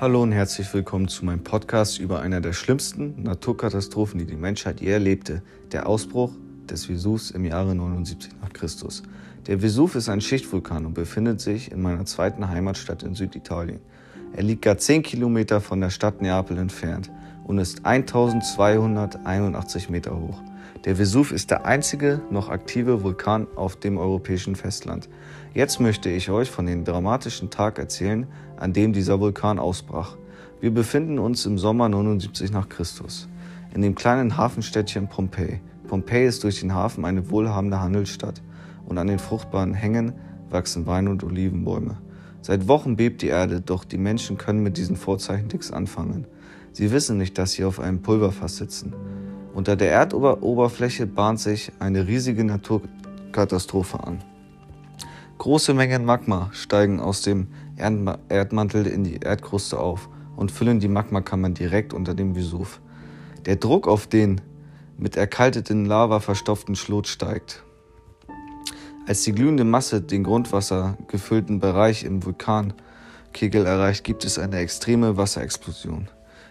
Hallo und herzlich willkommen zu meinem Podcast über einer der schlimmsten Naturkatastrophen, die die Menschheit je erlebte, der Ausbruch des Vesuvs im Jahre 79 nach Christus. Der Vesuv ist ein Schichtvulkan und befindet sich in meiner zweiten Heimatstadt in Süditalien. Er liegt gar 10 Kilometer von der Stadt Neapel entfernt und ist 1281 Meter hoch. Der Vesuv ist der einzige noch aktive Vulkan auf dem europäischen Festland. Jetzt möchte ich euch von dem dramatischen Tag erzählen, an dem dieser Vulkan ausbrach. Wir befinden uns im Sommer 79 nach Christus in dem kleinen Hafenstädtchen Pompeji. Pompeji ist durch den Hafen eine wohlhabende Handelsstadt und an den fruchtbaren Hängen wachsen Wein- und Olivenbäume. Seit Wochen bebt die Erde, doch die Menschen können mit diesen Vorzeichen nichts anfangen. Sie wissen nicht, dass sie auf einem Pulverfass sitzen. Unter der Erdoberfläche bahnt sich eine riesige Naturkatastrophe an. Große Mengen Magma steigen aus dem Erdmantel in die Erdkruste auf und füllen die Magmakammern direkt unter dem Vesuv. Der Druck auf den mit erkalteten Lava verstopften Schlot steigt. Als die glühende Masse den Grundwasser gefüllten Bereich im Vulkankegel erreicht, gibt es eine extreme Wasserexplosion,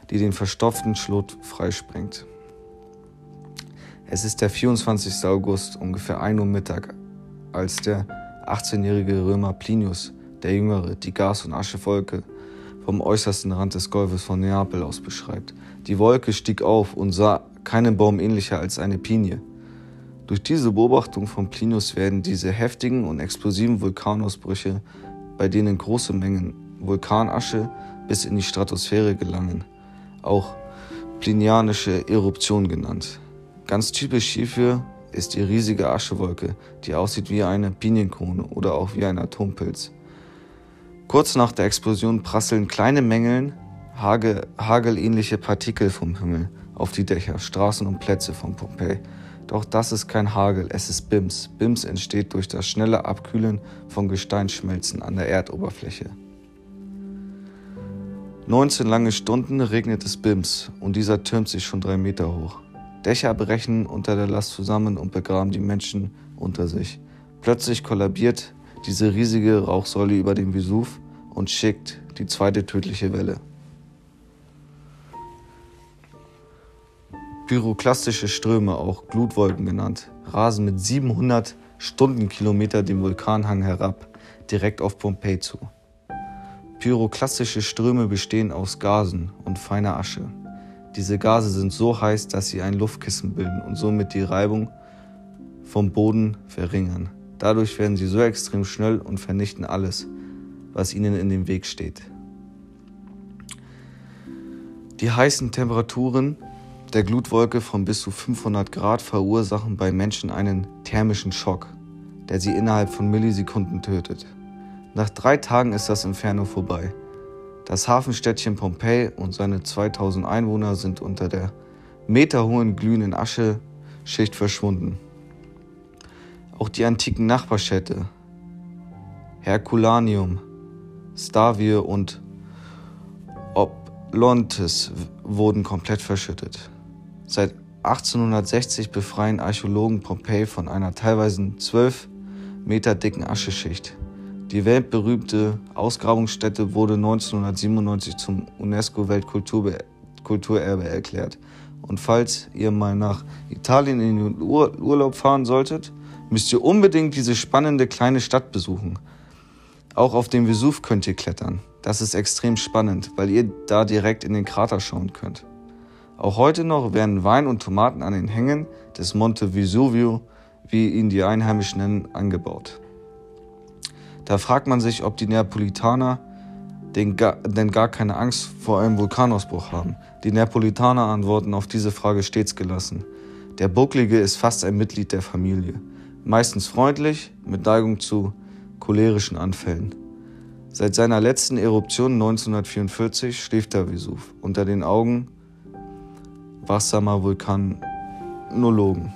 die den verstopften Schlot freisprengt. Es ist der 24. August, ungefähr 1 Uhr Mittag, als der 18-jährige Römer Plinius, der Jüngere, die Gas- und Aschewolke vom äußersten Rand des Golfes von Neapel aus beschreibt. Die Wolke stieg auf und sah keinen Baum ähnlicher als eine Pinie. Durch diese Beobachtung von Plinius werden diese heftigen und explosiven Vulkanausbrüche, bei denen große Mengen Vulkanasche bis in die Stratosphäre gelangen, auch plinianische Eruption genannt. Ganz typisch hierfür ist die riesige Aschewolke, die aussieht wie eine Pinienkrone oder auch wie ein Atompilz. Kurz nach der Explosion prasseln kleine Mengen Hagel, hagelähnliche Partikel vom Himmel auf die Dächer, Straßen und Plätze von Pompeji. Doch das ist kein Hagel, es ist BIMS. BIMS entsteht durch das schnelle Abkühlen von Gesteinsschmelzen an der Erdoberfläche. 19 lange Stunden regnet es BIMS und dieser türmt sich schon drei Meter hoch. Dächer brechen unter der Last zusammen und begraben die Menschen unter sich. Plötzlich kollabiert diese riesige Rauchsäule über den Vesuv und schickt die zweite tödliche Welle. Pyroklastische Ströme, auch Glutwolken genannt, rasen mit 700 Stundenkilometer den Vulkanhang herab, direkt auf Pompeji zu. Pyroklastische Ströme bestehen aus Gasen und feiner Asche. Diese Gase sind so heiß, dass sie ein Luftkissen bilden und somit die Reibung vom Boden verringern. Dadurch werden sie so extrem schnell und vernichten alles, was ihnen in dem Weg steht. Die heißen Temperaturen der Glutwolke von bis zu 500 Grad verursachen bei Menschen einen thermischen Schock, der sie innerhalb von Millisekunden tötet. Nach drei Tagen ist das Inferno vorbei. Das Hafenstädtchen Pompeji und seine 2000 Einwohner sind unter der meterhohen glühenden Ascheschicht verschwunden. Auch die antiken Nachbarstädte Herculaneum, Stavie und Oplontis wurden komplett verschüttet. Seit 1860 befreien Archäologen Pompeji von einer teilweise 12 Meter dicken Ascheschicht. Die weltberühmte Ausgrabungsstätte wurde 1997 zum UNESCO-Weltkulturerbe erklärt. Und falls ihr mal nach Italien in den Ur Urlaub fahren solltet, müsst ihr unbedingt diese spannende kleine Stadt besuchen. Auch auf dem Vesuv könnt ihr klettern. Das ist extrem spannend, weil ihr da direkt in den Krater schauen könnt. Auch heute noch werden Wein und Tomaten an den Hängen des Monte Vesuvio, wie ihn die Einheimischen nennen, angebaut. Da fragt man sich, ob die Neapolitaner denn gar keine Angst vor einem Vulkanausbruch haben. Die Neapolitaner antworten auf diese Frage stets gelassen. Der Bucklige ist fast ein Mitglied der Familie, meistens freundlich, mit Neigung zu cholerischen Anfällen. Seit seiner letzten Eruption 1944 schläft der Vesuv unter den Augen wachsamer Vulkanologen.